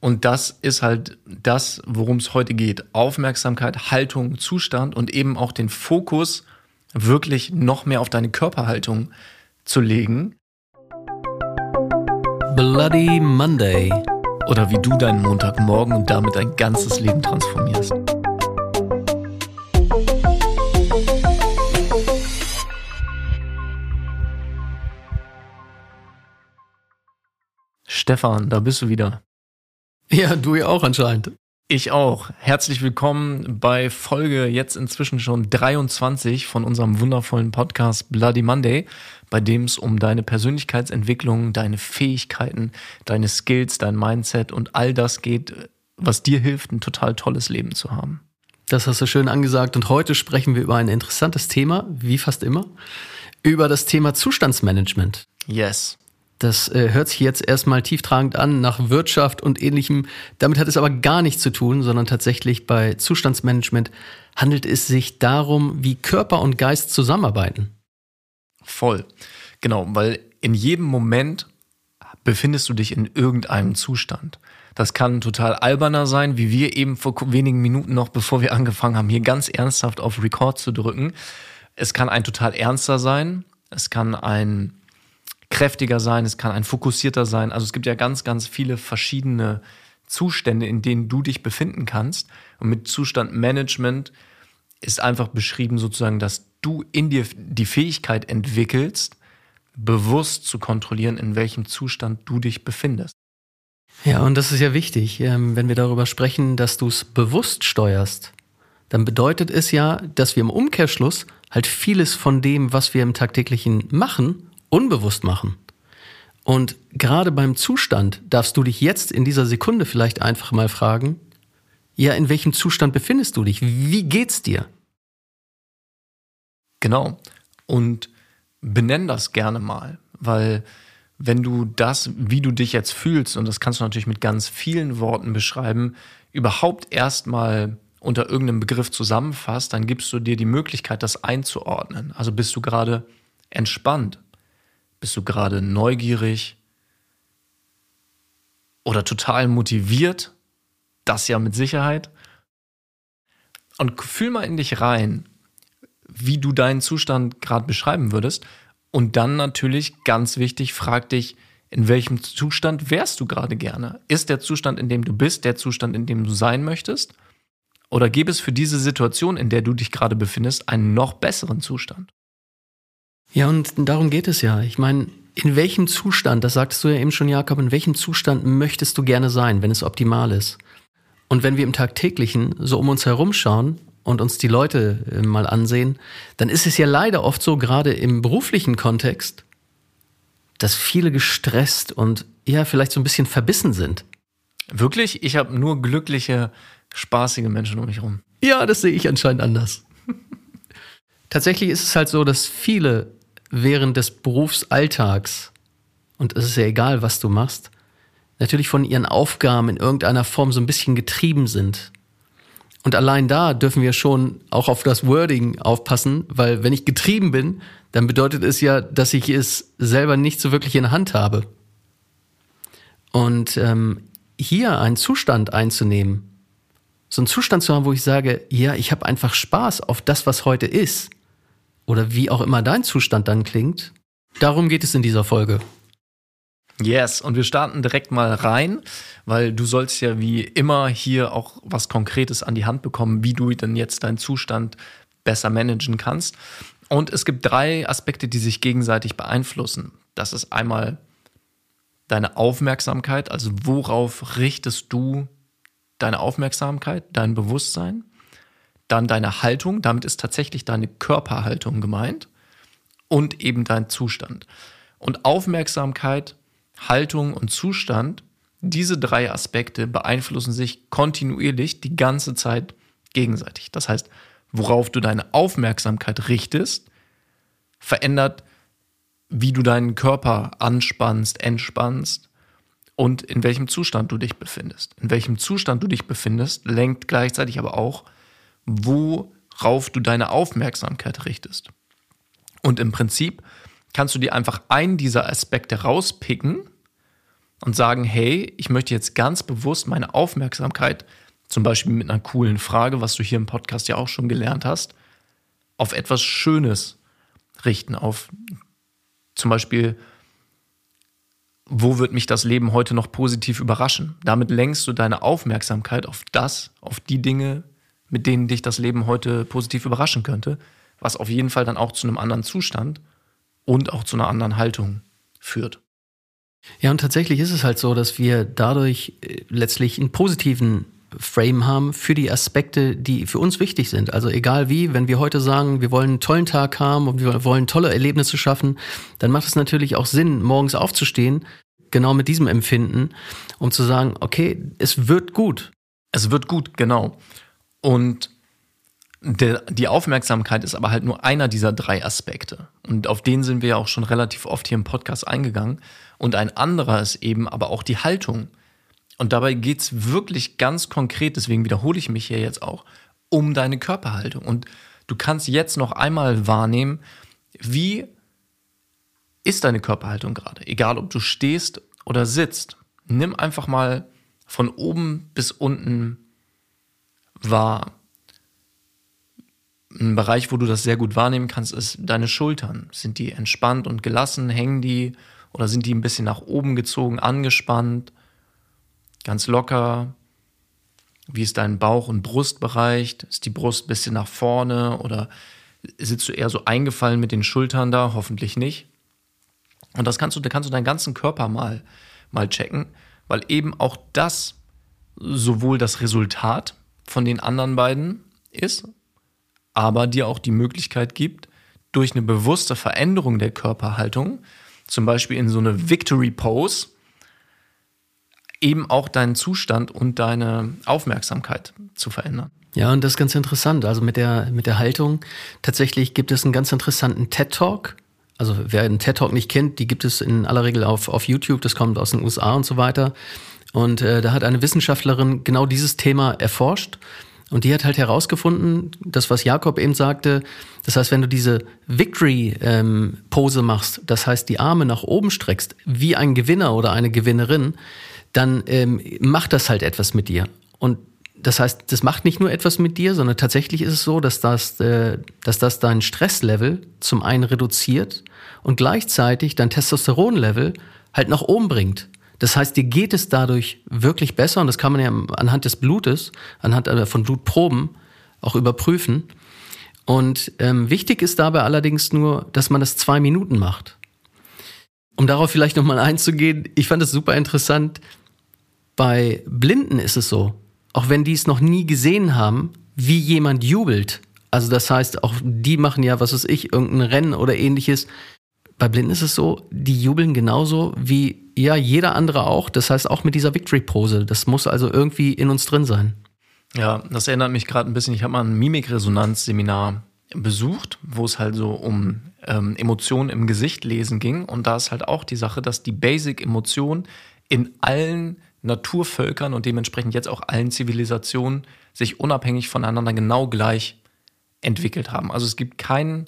Und das ist halt das, worum es heute geht. Aufmerksamkeit, Haltung, Zustand und eben auch den Fokus wirklich noch mehr auf deine Körperhaltung zu legen. Bloody Monday. Oder wie du deinen Montagmorgen und damit dein ganzes Leben transformierst. Stefan, da bist du wieder. Ja, du ja auch anscheinend. Ich auch. Herzlich willkommen bei Folge jetzt inzwischen schon 23 von unserem wundervollen Podcast Bloody Monday, bei dem es um deine Persönlichkeitsentwicklung, deine Fähigkeiten, deine Skills, dein Mindset und all das geht, was dir hilft, ein total tolles Leben zu haben. Das hast du schön angesagt und heute sprechen wir über ein interessantes Thema, wie fast immer, über das Thema Zustandsmanagement. Yes. Das äh, hört sich jetzt erstmal tieftragend an nach Wirtschaft und ähnlichem. Damit hat es aber gar nichts zu tun, sondern tatsächlich bei Zustandsmanagement handelt es sich darum, wie Körper und Geist zusammenarbeiten. Voll. Genau, weil in jedem Moment befindest du dich in irgendeinem Zustand. Das kann total alberner sein, wie wir eben vor wenigen Minuten noch, bevor wir angefangen haben, hier ganz ernsthaft auf Record zu drücken. Es kann ein total ernster sein. Es kann ein kräftiger sein, es kann ein fokussierter sein. Also es gibt ja ganz, ganz viele verschiedene Zustände, in denen du dich befinden kannst. Und mit Zustandmanagement ist einfach beschrieben sozusagen, dass du in dir die Fähigkeit entwickelst, bewusst zu kontrollieren, in welchem Zustand du dich befindest. Ja, und das ist ja wichtig, ähm, wenn wir darüber sprechen, dass du es bewusst steuerst, dann bedeutet es ja, dass wir im Umkehrschluss halt vieles von dem, was wir im tagtäglichen machen, unbewusst machen. Und gerade beim Zustand darfst du dich jetzt in dieser Sekunde vielleicht einfach mal fragen, ja, in welchem Zustand befindest du dich? Wie geht's dir? Genau. Und benenn das gerne mal, weil wenn du das, wie du dich jetzt fühlst, und das kannst du natürlich mit ganz vielen Worten beschreiben, überhaupt erstmal unter irgendeinem Begriff zusammenfasst, dann gibst du dir die Möglichkeit, das einzuordnen. Also bist du gerade entspannt? Bist du gerade neugierig oder total motiviert? Das ja mit Sicherheit. Und fühl mal in dich rein, wie du deinen Zustand gerade beschreiben würdest. Und dann natürlich ganz wichtig, frag dich, in welchem Zustand wärst du gerade gerne? Ist der Zustand, in dem du bist, der Zustand, in dem du sein möchtest? Oder gäbe es für diese Situation, in der du dich gerade befindest, einen noch besseren Zustand? Ja, und darum geht es ja. Ich meine, in welchem Zustand, das sagtest du ja eben schon, Jakob, in welchem Zustand möchtest du gerne sein, wenn es optimal ist? Und wenn wir im Tagtäglichen so um uns herum schauen und uns die Leute äh, mal ansehen, dann ist es ja leider oft so, gerade im beruflichen Kontext, dass viele gestresst und ja, vielleicht so ein bisschen verbissen sind. Wirklich? Ich habe nur glückliche, spaßige Menschen um mich herum. Ja, das sehe ich anscheinend anders. Tatsächlich ist es halt so, dass viele während des Berufsalltags, und es ist ja egal, was du machst, natürlich von ihren Aufgaben in irgendeiner Form so ein bisschen getrieben sind. Und allein da dürfen wir schon auch auf das Wording aufpassen, weil wenn ich getrieben bin, dann bedeutet es ja, dass ich es selber nicht so wirklich in der Hand habe. Und ähm, hier einen Zustand einzunehmen, so einen Zustand zu haben, wo ich sage, ja, ich habe einfach Spaß auf das, was heute ist, oder wie auch immer dein Zustand dann klingt. Darum geht es in dieser Folge. Yes, und wir starten direkt mal rein, weil du sollst ja wie immer hier auch was Konkretes an die Hand bekommen, wie du denn jetzt deinen Zustand besser managen kannst. Und es gibt drei Aspekte, die sich gegenseitig beeinflussen. Das ist einmal deine Aufmerksamkeit, also worauf richtest du deine Aufmerksamkeit, dein Bewusstsein? Dann deine Haltung, damit ist tatsächlich deine Körperhaltung gemeint und eben dein Zustand. Und Aufmerksamkeit, Haltung und Zustand, diese drei Aspekte beeinflussen sich kontinuierlich die ganze Zeit gegenseitig. Das heißt, worauf du deine Aufmerksamkeit richtest, verändert, wie du deinen Körper anspannst, entspannst und in welchem Zustand du dich befindest. In welchem Zustand du dich befindest, lenkt gleichzeitig aber auch worauf du deine Aufmerksamkeit richtest. Und im Prinzip kannst du dir einfach einen dieser Aspekte rauspicken und sagen, hey, ich möchte jetzt ganz bewusst meine Aufmerksamkeit, zum Beispiel mit einer coolen Frage, was du hier im Podcast ja auch schon gelernt hast, auf etwas Schönes richten, auf zum Beispiel, wo wird mich das Leben heute noch positiv überraschen? Damit lenkst du deine Aufmerksamkeit auf das, auf die Dinge, mit denen dich das Leben heute positiv überraschen könnte, was auf jeden Fall dann auch zu einem anderen Zustand und auch zu einer anderen Haltung führt. Ja, und tatsächlich ist es halt so, dass wir dadurch äh, letztlich einen positiven Frame haben für die Aspekte, die für uns wichtig sind. Also egal wie, wenn wir heute sagen, wir wollen einen tollen Tag haben und wir wollen tolle Erlebnisse schaffen, dann macht es natürlich auch Sinn, morgens aufzustehen, genau mit diesem Empfinden, um zu sagen, okay, es wird gut. Es wird gut, genau. Und der, die Aufmerksamkeit ist aber halt nur einer dieser drei Aspekte. Und auf den sind wir ja auch schon relativ oft hier im Podcast eingegangen. Und ein anderer ist eben aber auch die Haltung. Und dabei geht's wirklich ganz konkret, deswegen wiederhole ich mich hier jetzt auch, um deine Körperhaltung. Und du kannst jetzt noch einmal wahrnehmen, wie ist deine Körperhaltung gerade? Egal, ob du stehst oder sitzt. Nimm einfach mal von oben bis unten wahr. Ein Bereich, wo du das sehr gut wahrnehmen kannst, ist deine Schultern. Sind die entspannt und gelassen? Hängen die oder sind die ein bisschen nach oben gezogen, angespannt? Ganz locker? Wie ist dein Bauch- und Brustbereich? Ist die Brust ein bisschen nach vorne oder sitzt du eher so eingefallen mit den Schultern da? Hoffentlich nicht. Und das kannst du, da kannst du deinen ganzen Körper mal, mal checken, weil eben auch das sowohl das Resultat von den anderen beiden ist, aber dir auch die Möglichkeit gibt, durch eine bewusste Veränderung der Körperhaltung, zum Beispiel in so eine Victory Pose, eben auch deinen Zustand und deine Aufmerksamkeit zu verändern. Ja, und das ist ganz interessant. Also mit der, mit der Haltung, tatsächlich gibt es einen ganz interessanten TED-Talk. Also wer einen TED-Talk nicht kennt, die gibt es in aller Regel auf, auf YouTube, das kommt aus den USA und so weiter. Und äh, da hat eine Wissenschaftlerin genau dieses Thema erforscht. Und die hat halt herausgefunden, das, was Jakob eben sagte, das heißt, wenn du diese Victory-Pose ähm, machst, das heißt, die Arme nach oben streckst, wie ein Gewinner oder eine Gewinnerin, dann ähm, macht das halt etwas mit dir. Und das heißt, das macht nicht nur etwas mit dir, sondern tatsächlich ist es so, dass das, äh, dass das dein Stresslevel zum einen reduziert und gleichzeitig dein Testosteronlevel halt nach oben bringt. Das heißt, dir geht es dadurch wirklich besser und das kann man ja anhand des Blutes, anhand äh, von Blutproben auch überprüfen. Und ähm, wichtig ist dabei allerdings nur, dass man das zwei Minuten macht. Um darauf vielleicht nochmal einzugehen, ich fand es super interessant. Bei Blinden ist es so, auch wenn die es noch nie gesehen haben, wie jemand jubelt. Also das heißt, auch die machen ja, was weiß ich, irgendein Rennen oder ähnliches. Bei Blinden ist es so, die jubeln genauso wie ja jeder andere auch. Das heißt auch mit dieser Victory-Pose. Das muss also irgendwie in uns drin sein. Ja, das erinnert mich gerade ein bisschen. Ich habe mal ein Mimikresonanz-Seminar besucht, wo es halt so um ähm, Emotionen im Gesicht lesen ging. Und da ist halt auch die Sache, dass die Basic-Emotion in allen Naturvölkern und dementsprechend jetzt auch allen Zivilisationen sich unabhängig voneinander genau gleich entwickelt haben. Also es gibt keinen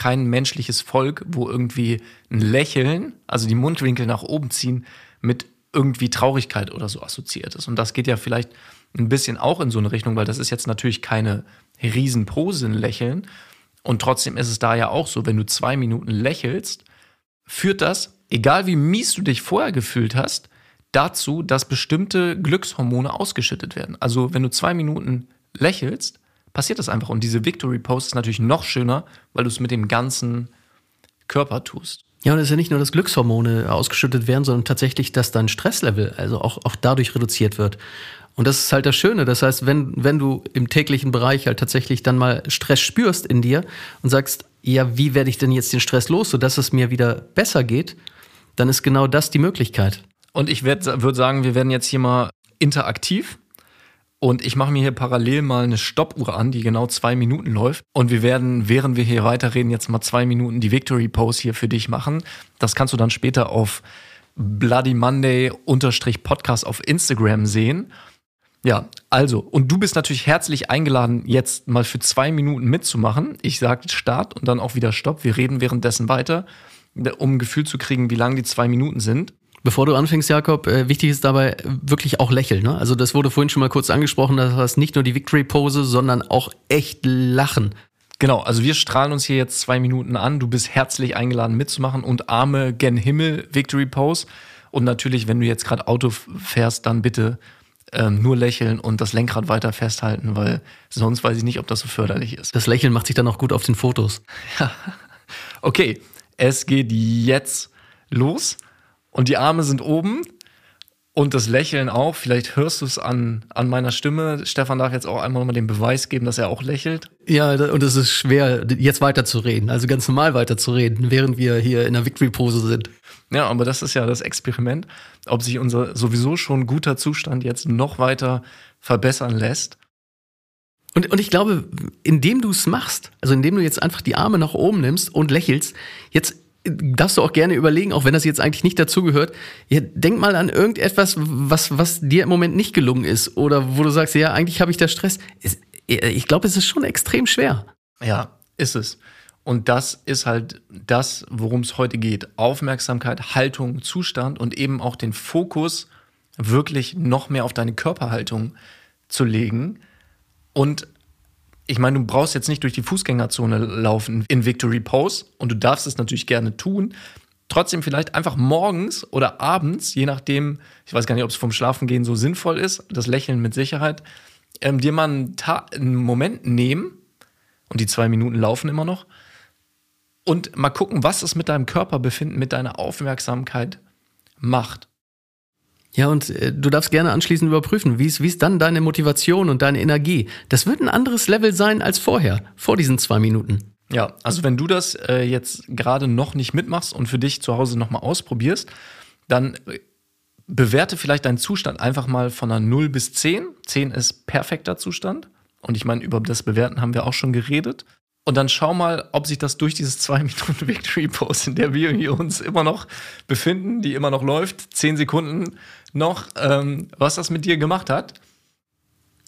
kein menschliches Volk, wo irgendwie ein Lächeln, also die Mundwinkel nach oben ziehen, mit irgendwie Traurigkeit oder so assoziiert ist. Und das geht ja vielleicht ein bisschen auch in so eine Richtung, weil das ist jetzt natürlich keine Riesenpose, ein Lächeln. Und trotzdem ist es da ja auch so, wenn du zwei Minuten lächelst, führt das, egal wie mies du dich vorher gefühlt hast, dazu, dass bestimmte Glückshormone ausgeschüttet werden. Also wenn du zwei Minuten lächelst, passiert das einfach. Und diese Victory Post ist natürlich noch schöner, weil du es mit dem ganzen Körper tust. Ja, und es ist ja nicht nur, dass Glückshormone ausgeschüttet werden, sondern tatsächlich, dass dein Stresslevel also auch, auch dadurch reduziert wird. Und das ist halt das Schöne. Das heißt, wenn, wenn du im täglichen Bereich halt tatsächlich dann mal Stress spürst in dir und sagst, ja, wie werde ich denn jetzt den Stress los, sodass es mir wieder besser geht, dann ist genau das die Möglichkeit. Und ich würde sagen, wir werden jetzt hier mal interaktiv. Und ich mache mir hier parallel mal eine Stoppuhr an, die genau zwei Minuten läuft. Und wir werden, während wir hier weiterreden, jetzt mal zwei Minuten die Victory Pose hier für dich machen. Das kannst du dann später auf Bloody Monday Podcast auf Instagram sehen. Ja, also, und du bist natürlich herzlich eingeladen, jetzt mal für zwei Minuten mitzumachen. Ich sage Start und dann auch wieder Stopp. Wir reden währenddessen weiter, um ein Gefühl zu kriegen, wie lang die zwei Minuten sind. Bevor du anfängst, Jakob, äh, wichtig ist dabei wirklich auch lächeln. Ne? Also das wurde vorhin schon mal kurz angesprochen, das heißt nicht nur die Victory-Pose, sondern auch echt lachen. Genau, also wir strahlen uns hier jetzt zwei Minuten an. Du bist herzlich eingeladen mitzumachen und Arme gen Himmel, Victory Pose. Und natürlich, wenn du jetzt gerade Auto fährst, dann bitte ähm, nur lächeln und das Lenkrad weiter festhalten, weil sonst weiß ich nicht, ob das so förderlich ist. Das Lächeln macht sich dann auch gut auf den Fotos. Ja. Okay, es geht jetzt los und die Arme sind oben und das Lächeln auch. Vielleicht hörst du es an, an meiner Stimme. Stefan darf jetzt auch einmal nochmal den Beweis geben, dass er auch lächelt. Ja, und es ist schwer, jetzt weiterzureden, also ganz normal weiterzureden, während wir hier in der Victory-Pose sind. Ja, aber das ist ja das Experiment, ob sich unser sowieso schon guter Zustand jetzt noch weiter verbessern lässt. Und, und ich glaube, indem du es machst, also indem du jetzt einfach die Arme nach oben nimmst und lächelst, jetzt darfst du auch gerne überlegen, auch wenn das jetzt eigentlich nicht dazugehört, ja, denk mal an irgendetwas, was, was dir im Moment nicht gelungen ist oder wo du sagst, ja, eigentlich habe ich da Stress. Ich glaube, es ist schon extrem schwer. Ja, ist es. Und das ist halt das, worum es heute geht. Aufmerksamkeit, Haltung, Zustand und eben auch den Fokus wirklich noch mehr auf deine Körperhaltung zu legen. Und ich meine, du brauchst jetzt nicht durch die Fußgängerzone laufen in Victory Pose und du darfst es natürlich gerne tun. Trotzdem vielleicht einfach morgens oder abends, je nachdem, ich weiß gar nicht, ob es vom Schlafengehen so sinnvoll ist, das Lächeln mit Sicherheit, ähm, dir mal einen, einen Moment nehmen und die zwei Minuten laufen immer noch und mal gucken, was es mit deinem Körperbefinden, mit deiner Aufmerksamkeit macht. Ja, und äh, du darfst gerne anschließend überprüfen, wie ist, dann deine Motivation und deine Energie. Das wird ein anderes Level sein als vorher, vor diesen zwei Minuten. Ja, also wenn du das äh, jetzt gerade noch nicht mitmachst und für dich zu Hause nochmal ausprobierst, dann äh, bewerte vielleicht deinen Zustand einfach mal von einer 0 bis 10. 10 ist perfekter Zustand. Und ich meine, über das Bewerten haben wir auch schon geredet. Und dann schau mal, ob sich das durch dieses 2 Minuten Victory Pose, in der wir uns immer noch befinden, die immer noch läuft, 10 Sekunden noch, ähm, was das mit dir gemacht hat.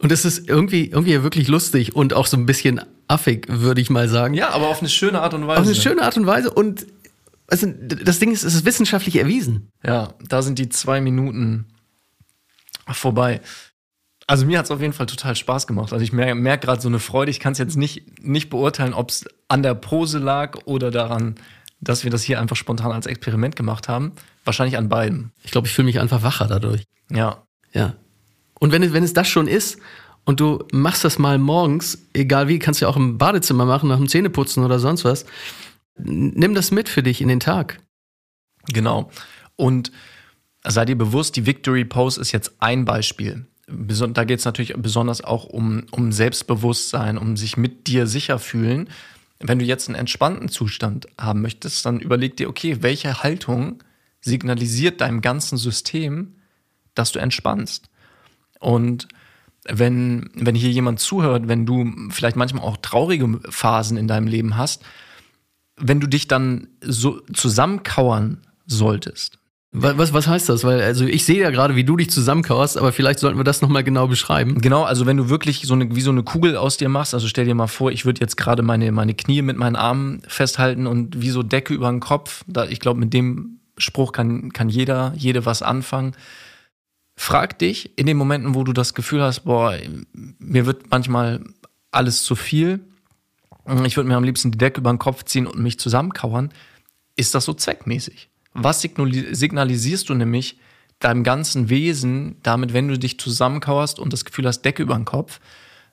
Und es ist irgendwie, irgendwie wirklich lustig und auch so ein bisschen affig, würde ich mal sagen. Ja, aber auf eine schöne Art und Weise. Auf eine schöne Art und Weise. Und also, das Ding ist, es ist wissenschaftlich erwiesen. Ja, da sind die zwei Minuten vorbei. Also mir hat es auf jeden Fall total Spaß gemacht. Also ich merke merk gerade so eine Freude. Ich kann es jetzt nicht, nicht beurteilen, ob es an der Pose lag oder daran, dass wir das hier einfach spontan als Experiment gemacht haben. Wahrscheinlich an beiden. Ich glaube, ich fühle mich einfach wacher dadurch. Ja. Ja. Und wenn es, wenn es das schon ist und du machst das mal morgens, egal wie, kannst du ja auch im Badezimmer machen, nach dem Zähneputzen oder sonst was, nimm das mit für dich in den Tag. Genau. Und sei dir bewusst, die Victory Pose ist jetzt ein Beispiel da geht es natürlich besonders auch um, um Selbstbewusstsein, um sich mit dir sicher fühlen. Wenn du jetzt einen entspannten Zustand haben möchtest, dann überleg dir, okay, welche Haltung signalisiert deinem ganzen System, dass du entspannst. Und wenn, wenn hier jemand zuhört, wenn du vielleicht manchmal auch traurige Phasen in deinem Leben hast, wenn du dich dann so zusammenkauern solltest, was, was heißt das? Weil, also ich sehe ja gerade, wie du dich zusammenkauerst, aber vielleicht sollten wir das nochmal genau beschreiben. Genau, also wenn du wirklich so eine, wie so eine Kugel aus dir machst, also stell dir mal vor, ich würde jetzt gerade meine, meine Knie mit meinen Armen festhalten und wie so Decke über den Kopf. Da, ich glaube, mit dem Spruch kann, kann jeder, jede was anfangen. Frag dich in den Momenten, wo du das Gefühl hast, boah, mir wird manchmal alles zu viel. Ich würde mir am liebsten die Decke über den Kopf ziehen und mich zusammenkauern. Ist das so zweckmäßig? Was signalisierst du nämlich deinem ganzen Wesen damit, wenn du dich zusammenkauerst und das Gefühl hast, Decke über den Kopf?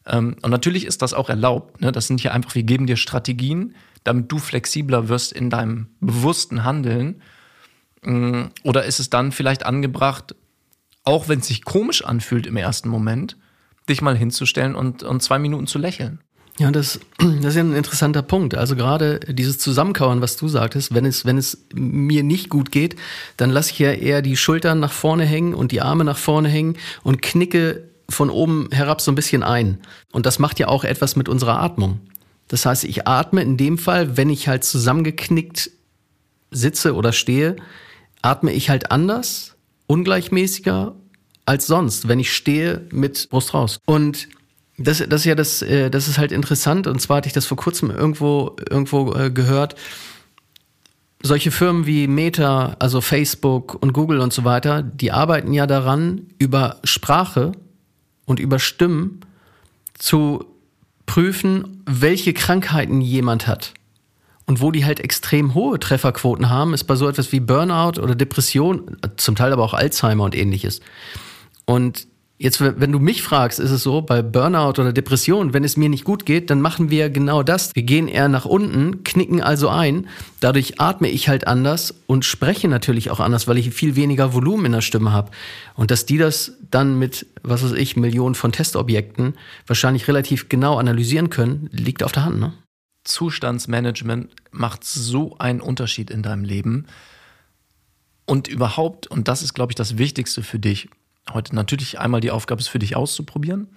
Ähm, und natürlich ist das auch erlaubt. Ne? Das sind hier einfach, wir geben dir Strategien, damit du flexibler wirst in deinem bewussten Handeln. Mm, oder ist es dann vielleicht angebracht, auch wenn es sich komisch anfühlt im ersten Moment, dich mal hinzustellen und, und zwei Minuten zu lächeln? Ja, das, das ist ja ein interessanter Punkt. Also gerade dieses Zusammenkauern, was du sagtest, wenn es, wenn es mir nicht gut geht, dann lasse ich ja eher die Schultern nach vorne hängen und die Arme nach vorne hängen und knicke von oben herab so ein bisschen ein. Und das macht ja auch etwas mit unserer Atmung. Das heißt, ich atme in dem Fall, wenn ich halt zusammengeknickt sitze oder stehe, atme ich halt anders, ungleichmäßiger als sonst, wenn ich stehe mit Brust raus. Und das, das ist ja das, äh, das ist halt interessant. Und zwar hatte ich das vor kurzem irgendwo, irgendwo äh, gehört. solche Firmen wie Meta, also Facebook und Google und so weiter, die arbeiten ja daran, über Sprache und über Stimmen zu prüfen, welche Krankheiten jemand hat. Und wo die halt extrem hohe Trefferquoten haben, ist bei so etwas wie Burnout oder Depression, zum Teil aber auch Alzheimer und ähnliches. Und Jetzt, wenn du mich fragst, ist es so, bei Burnout oder Depression, wenn es mir nicht gut geht, dann machen wir genau das. Wir gehen eher nach unten, knicken also ein. Dadurch atme ich halt anders und spreche natürlich auch anders, weil ich viel weniger Volumen in der Stimme habe. Und dass die das dann mit, was weiß ich, Millionen von Testobjekten wahrscheinlich relativ genau analysieren können, liegt auf der Hand. Ne? Zustandsmanagement macht so einen Unterschied in deinem Leben. Und überhaupt, und das ist, glaube ich, das Wichtigste für dich, heute natürlich einmal die Aufgabe ist für dich auszuprobieren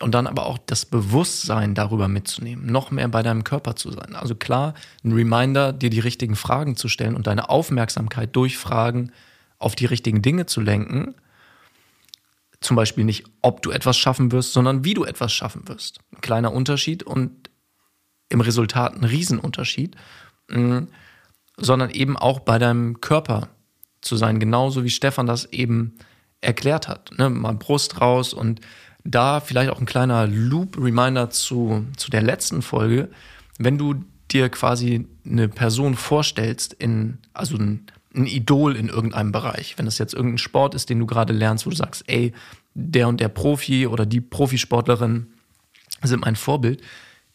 und dann aber auch das Bewusstsein darüber mitzunehmen, noch mehr bei deinem Körper zu sein. Also klar, ein Reminder, dir die richtigen Fragen zu stellen und deine Aufmerksamkeit durch Fragen auf die richtigen Dinge zu lenken. Zum Beispiel nicht, ob du etwas schaffen wirst, sondern wie du etwas schaffen wirst. Ein kleiner Unterschied und im Resultat ein Riesenunterschied, mm, sondern eben auch bei deinem Körper zu sein, genauso wie Stefan das eben erklärt hat. Ne? Mal Brust raus und da vielleicht auch ein kleiner Loop-Reminder zu, zu der letzten Folge. Wenn du dir quasi eine Person vorstellst, in, also ein, ein Idol in irgendeinem Bereich, wenn es jetzt irgendein Sport ist, den du gerade lernst, wo du sagst, ey, der und der Profi oder die Profisportlerin sind mein Vorbild,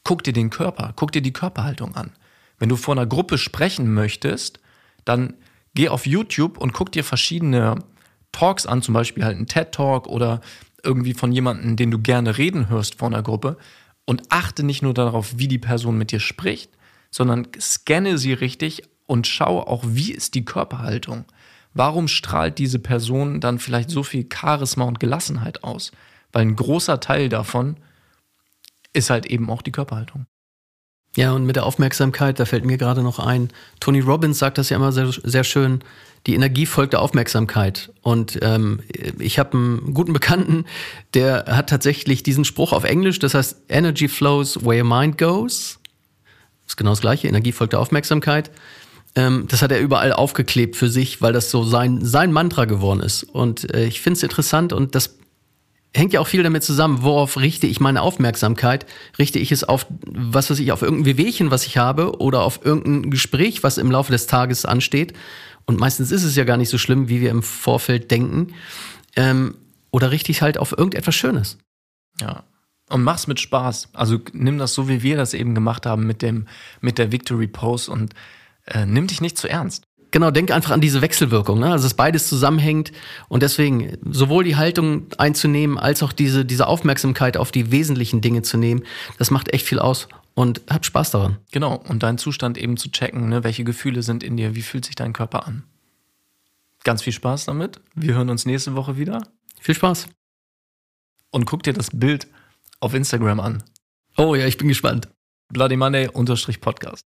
guck dir den Körper, guck dir die Körperhaltung an. Wenn du vor einer Gruppe sprechen möchtest, dann geh auf YouTube und guck dir verschiedene Talks an, zum Beispiel halt einen TED-Talk oder irgendwie von jemandem, den du gerne reden hörst vor einer Gruppe und achte nicht nur darauf, wie die Person mit dir spricht, sondern scanne sie richtig und schau auch, wie ist die Körperhaltung. Warum strahlt diese Person dann vielleicht so viel Charisma und Gelassenheit aus? Weil ein großer Teil davon ist halt eben auch die Körperhaltung. Ja, und mit der Aufmerksamkeit, da fällt mir gerade noch ein, Tony Robbins sagt das ja immer sehr, sehr schön, die Energie folgt der Aufmerksamkeit. Und ähm, ich habe einen guten Bekannten, der hat tatsächlich diesen Spruch auf Englisch, das heißt Energy flows where your mind goes. Das ist genau das gleiche, Energie folgt der Aufmerksamkeit. Ähm, das hat er überall aufgeklebt für sich, weil das so sein, sein Mantra geworden ist. Und äh, ich finde es interessant und das hängt ja auch viel damit zusammen, worauf richte ich meine Aufmerksamkeit? Richte ich es auf, was weiß ich, auf irgendein Wehwehchen, was ich habe oder auf irgendein Gespräch, was im Laufe des Tages ansteht? Und meistens ist es ja gar nicht so schlimm, wie wir im Vorfeld denken. Ähm, oder richtig halt auf irgendetwas Schönes. Ja. Und mach's mit Spaß. Also nimm das so, wie wir das eben gemacht haben mit dem, mit der Victory Pose und äh, nimm dich nicht zu ernst. Genau, denk einfach an diese Wechselwirkung, ne? also dass beides zusammenhängt und deswegen sowohl die Haltung einzunehmen, als auch diese, diese Aufmerksamkeit auf die wesentlichen Dinge zu nehmen, das macht echt viel aus und hab Spaß daran. Genau, und deinen Zustand eben zu checken, ne? welche Gefühle sind in dir, wie fühlt sich dein Körper an. Ganz viel Spaß damit. Wir hören uns nächste Woche wieder. Viel Spaß. Und guck dir das Bild auf Instagram an. Oh ja, ich bin gespannt. Bloody Monday Podcast.